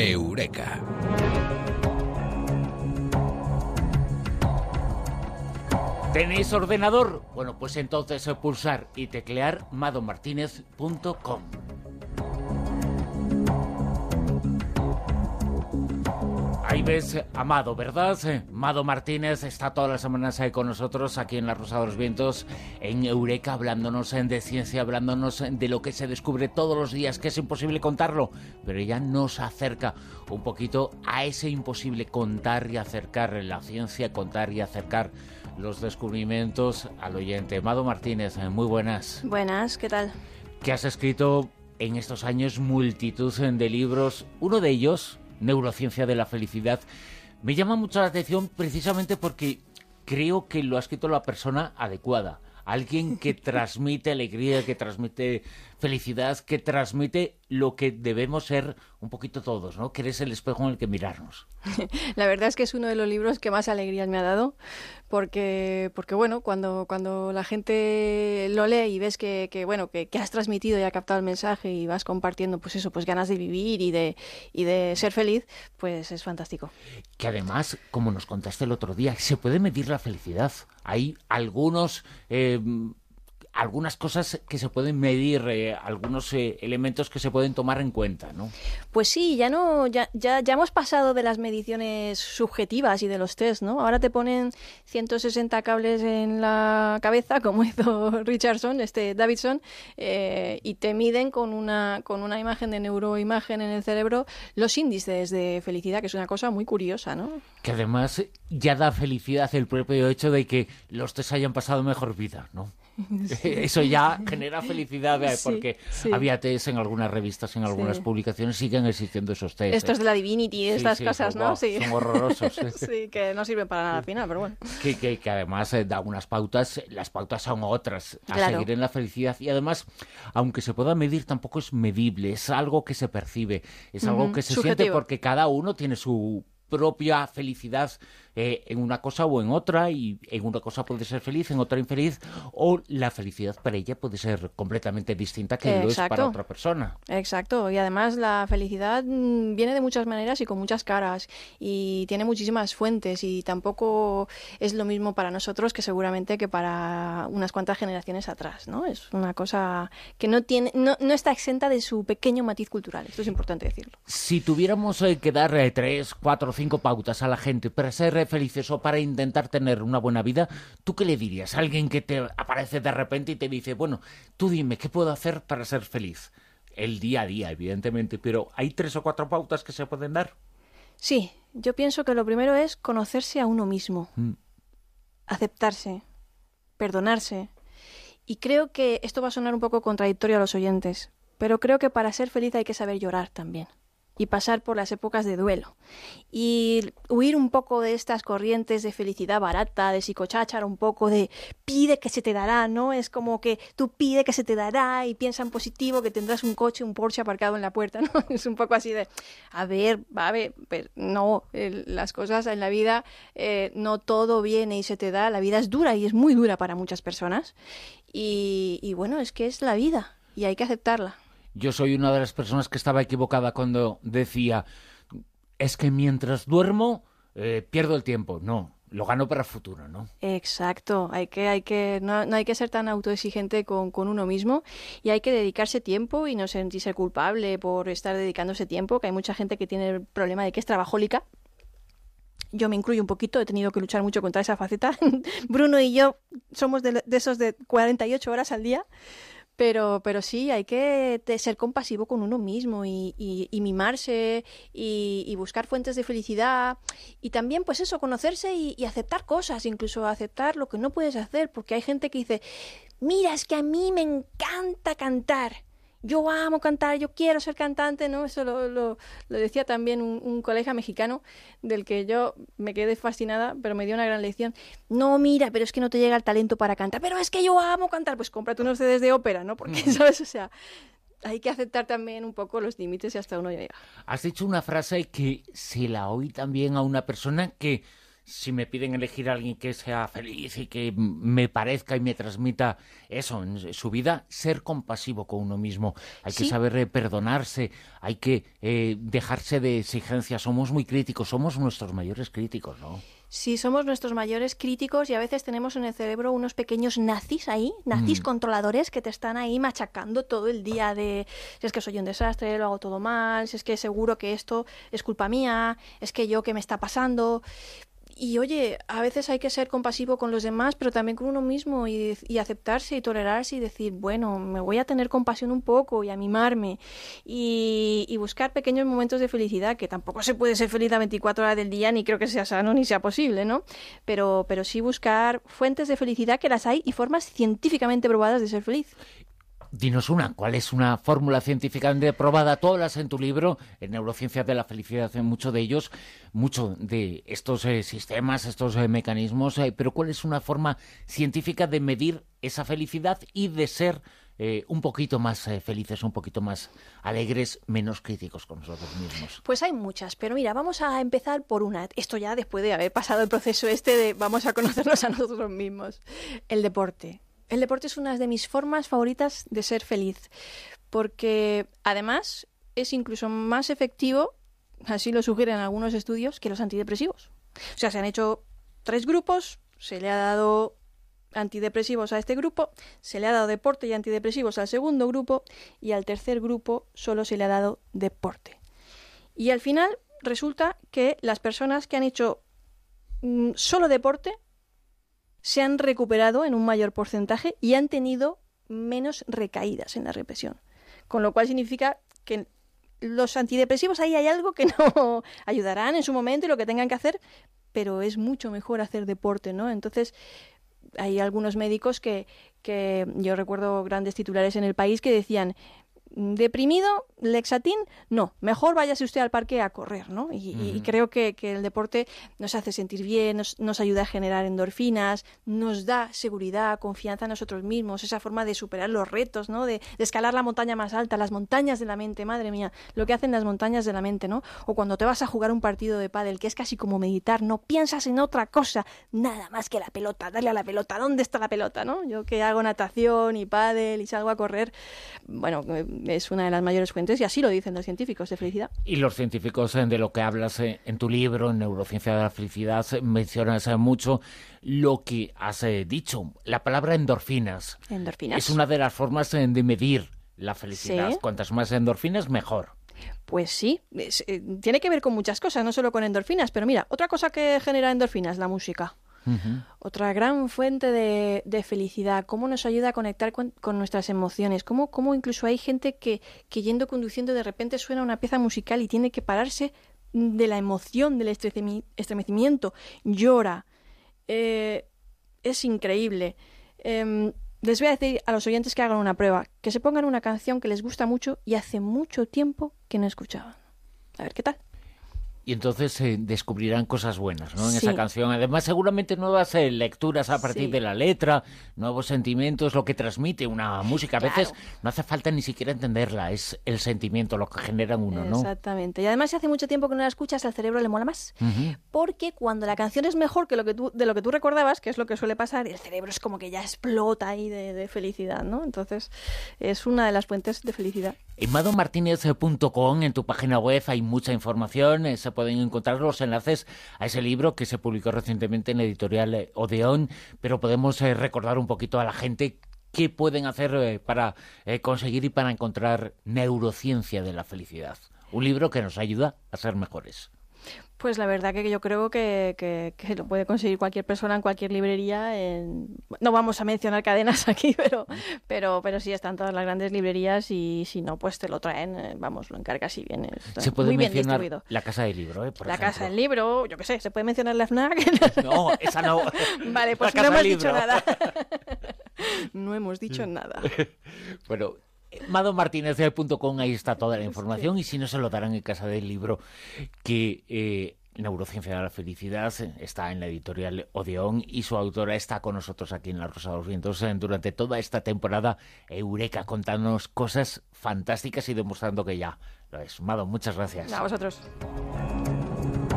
Eureka. ¿Tenéis ordenador? Bueno, pues entonces pulsar y teclear madomartinez.com. Ahí ves, Amado, ¿verdad? Mado Martínez está todas las semanas ahí con nosotros aquí en La Rosa de los Vientos, en Eureka, hablándonos de ciencia, hablándonos de lo que se descubre todos los días, que es imposible contarlo, pero ella nos acerca un poquito a ese imposible contar y acercar la ciencia, contar y acercar los descubrimientos al oyente. Mado Martínez, muy buenas. Buenas, ¿qué tal? Que has escrito en estos años multitud de libros, uno de ellos neurociencia de la felicidad. Me llama mucho la atención precisamente porque creo que lo ha escrito la persona adecuada. Alguien que transmite alegría, que transmite felicidad, que transmite lo que debemos ser un poquito todos, ¿no? Que eres el espejo en el que mirarnos. La verdad es que es uno de los libros que más alegrías me ha dado, porque, porque bueno, cuando, cuando la gente lo lee y ves que, que bueno, que, que, has transmitido y ha captado el mensaje y vas compartiendo, pues eso, pues ganas de vivir y de, y de ser feliz, pues es fantástico. Que además, como nos contaste el otro día, se puede medir la felicidad. Hay algunos eh, algunas cosas que se pueden medir, eh, algunos eh, elementos que se pueden tomar en cuenta, ¿no? Pues sí, ya no, ya, ya, ya hemos pasado de las mediciones subjetivas y de los test, ¿no? Ahora te ponen 160 cables en la cabeza, como hizo Richardson, este Davidson, eh, y te miden con una, con una imagen de neuroimagen en el cerebro los índices de felicidad, que es una cosa muy curiosa, ¿no? Que además ya da felicidad el propio hecho de que los test hayan pasado mejor vida, ¿no? Sí. Eso ya genera felicidad, sí, porque sí. había test en algunas revistas, en algunas publicaciones, siguen existiendo esos test. Estos ¿eh? de la Divinity, estas cosas, ¿no? sí. Son horrorosos. sí, que no sirven para nada al final, pero bueno. Que, que, que además eh, da unas pautas, las pautas son otras, a claro. seguir en la felicidad. Y además, aunque se pueda medir, tampoco es medible, es algo que se percibe, es algo uh -huh. que se Subjetivo. siente porque cada uno tiene su propia felicidad eh, en una cosa o en otra y en una cosa puede ser feliz, en otra infeliz o la felicidad para ella puede ser completamente distinta que Exacto. lo es para otra persona. Exacto, y además la felicidad mm, viene de muchas maneras y con muchas caras y tiene muchísimas fuentes y tampoco es lo mismo para nosotros que seguramente que para unas cuantas generaciones atrás, ¿no? Es una cosa que no tiene no, no está exenta de su pequeño matiz cultural, esto es importante decirlo. Si tuviéramos eh, que dar eh, tres, cuatro, cinco pautas a la gente para ser felices o para intentar tener una buena vida, ¿tú qué le dirías? Alguien que te aparece de repente y te dice, bueno, tú dime, ¿qué puedo hacer para ser feliz? El día a día, evidentemente, pero ¿hay tres o cuatro pautas que se pueden dar? Sí, yo pienso que lo primero es conocerse a uno mismo, mm. aceptarse, perdonarse. Y creo que esto va a sonar un poco contradictorio a los oyentes, pero creo que para ser feliz hay que saber llorar también y pasar por las épocas de duelo y huir un poco de estas corrientes de felicidad barata, de psicocháchara, un poco de pide que se te dará, ¿no? Es como que tú pide que se te dará y piensa en positivo que tendrás un coche, un Porsche aparcado en la puerta, ¿no? Es un poco así de, a ver, va a ver, pero no, las cosas en la vida eh, no todo viene y se te da, la vida es dura y es muy dura para muchas personas y bueno, es que es la vida y hay que aceptarla. Yo soy una de las personas que estaba equivocada cuando decía, es que mientras duermo eh, pierdo el tiempo. No, lo gano para el futuro, ¿no? Exacto, hay que, hay que, no, no hay que ser tan autoexigente con, con, uno mismo y hay que dedicarse tiempo y no sentirse culpable por estar dedicándose tiempo, que hay mucha gente que tiene el problema de que es trabajólica. Yo me incluyo un poquito, he tenido que luchar mucho contra esa faceta. Bruno y yo somos de, de esos de 48 horas al día. Pero, pero sí, hay que ser compasivo con uno mismo y, y, y mimarse y, y, buscar fuentes de felicidad y también, pues eso, conocerse y, aceptar cosas, incluso aceptar lo que no puedes hacer, porque hay gente que dice, mira, es que a mí me encanta cantar. Yo amo cantar, yo quiero ser cantante, ¿no? Eso lo, lo, lo decía también un, un, colega mexicano del que yo me quedé fascinada, pero me dio una gran lección. No, mira, pero es que no te llega el talento para cantar, pero es que yo amo cantar, pues cómprate unos CDs de ópera, ¿no? Porque, ¿sabes? O sea, hay que aceptar también un poco los límites y hasta uno llega. Has dicho una frase que se la oí también a una persona que si me piden elegir a alguien que sea feliz y que me parezca y me transmita eso en su vida, ser compasivo con uno mismo. Hay que saber eh, perdonarse, hay que eh, dejarse de exigencias. Somos muy críticos, somos nuestros mayores críticos, ¿no? Sí, somos nuestros mayores críticos y a veces tenemos en el cerebro unos pequeños nazis ahí, nazis mm. controladores que te están ahí machacando todo el día de si es que soy un desastre, lo hago todo mal, si es que seguro que esto es culpa mía, es que yo qué me está pasando y oye, a veces hay que ser compasivo con los demás, pero también con uno mismo y, aceptarse y tolerarse y decir, bueno, me voy a tener compasión un poco y a mimarme y, y, buscar pequeños momentos de felicidad, que tampoco se puede ser feliz a 24 horas del día, ni creo que sea sano ni sea posible, ¿no? Pero, pero sí buscar fuentes de felicidad que las hay y formas científicamente probadas de ser feliz. Dinos una, ¿cuál es una fórmula científicamente probada? Todas en tu libro, en Neurociencias de la Felicidad, muchos de ellos, mucho de estos eh, sistemas, estos eh, mecanismos, eh, pero ¿cuál es una forma científica de medir esa felicidad y de ser un poquito más felices, un poquito más alegres, menos críticos con nosotros mismos? Pues hay muchas, pero mira, vamos a empezar por una. Esto ya después de haber pasado el proceso este de vamos a conocernos a nosotros mismos. El deporte el deporte es una de mis formas favoritas de ser feliz, porque además es incluso más efectivo, así lo sugieren algunos estudios, que los antidepresivos. O sea, se han hecho tres grupos, se le ha dado antidepresivos a este grupo, se le ha dado deporte y antidepresivos al segundo grupo y al tercer grupo solo se le ha dado deporte. Y al final resulta que las personas que han hecho mm, solo deporte se han recuperado en un mayor porcentaje y han tenido menos recaídas en la represión. Con lo cual significa que los antidepresivos ahí hay algo que no ayudarán en su momento y lo que tengan que hacer, pero es mucho mejor hacer deporte, ¿no? Entonces, hay algunos médicos que, que yo recuerdo grandes titulares en el país que decían deprimido, Lexatín, no, mejor váyase usted al parque a correr, ¿no? Y, creo que, el deporte nos hace sentir bien, nos, ayuda a generar endorfinas, nos da seguridad, confianza en nosotros mismos, esa forma de superar los retos, ¿no? De, escalar la montaña más alta, las montañas de la mente, madre mía, lo que hacen las montañas de la mente, ¿no? O cuando te vas a jugar un partido de pádel, que es casi como meditar, no piensas en otra cosa, nada más que la pelota, darle a la pelota, ¿dónde está la pelota, no? Yo que hago natación y pádel y salgo a correr, bueno, es una de las mayores fuentes y así lo dicen los científicos de felicidad. Y los científicos eh, de lo que hablas eh, en tu libro, en Neurociencia de la Felicidad, eh, mencionas mucho lo que has dicho, la palabra endorfinas. Endorfinas. Es una de las formas de medir la felicidad. Cuantas más endorfinas, mejor. Pues sí, tiene que ver con muchas cosas, no solo con endorfinas, pero mira, otra cosa que genera endorfinas, la música. Otra gran fuente de, felicidad, cómo nos ayuda a conectar con, nuestras emociones, cómo, cómo, incluso hay gente que, que yendo conduciendo de repente suena una pieza musical y tiene que pararse de la emoción, del estremecimiento, llora. Eh, es increíble. Em, les voy a decir a los oyentes que hagan una prueba, que se pongan una canción que les gusta mucho y hace mucho tiempo que no escuchaban. A ver qué tal y entonces se descubrirán cosas buenas ¿no? en esa canción. Además, seguramente nuevas eh, lecturas a partir de la letra, nuevos sentimientos, lo que transmite una música. A veces no hace falta ni siquiera entenderla, es el sentimiento lo que genera uno, ¿no? Exactamente. Y además, si hace mucho tiempo que no la escuchas, al cerebro le mola más. Porque cuando la canción es mejor que lo que tú, de lo que tú recordabas, que es lo que suele pasar, el cerebro es como que ya explota ahí de, de felicidad, ¿no? Entonces, es una de las fuentes de felicidad. En madomartinez.com, en tu página web, hay mucha información. Eh, pueden encontrar los enlaces a ese libro que se publicó recientemente en editorial eh, Odeón, pero podemos eh, recordar un poquito a la gente qué pueden hacer para conseguir y para encontrar neurociencia de la felicidad. Un libro que nos ayuda a ser mejores. Pues la verdad que yo creo que, que, lo puede conseguir cualquier persona en cualquier librería. No vamos a mencionar cadenas aquí, pero, pero, pero sí están todas las grandes librerías y si no, pues te lo traen, eh, vamos, lo encargas y viene. Se puede mencionar la Casa del Libro, ¿eh? la Casa del Libro, yo qué sé, se puede mencionar la FNAC. No, esa no. Vale, pues no hemos dicho nada. no hemos dicho nada. bueno, madomartinez.com, ahí está toda la información y si no se lo darán en casa del libro que eh, Neurociencia de la Felicidad está en la editorial Odeón y su autora está con nosotros aquí en La Rosa de los Vientos eh, durante toda esta temporada Eureka contándonos cosas fantásticas y demostrando que ya lo es. Mado, muchas gracias. A vosotros.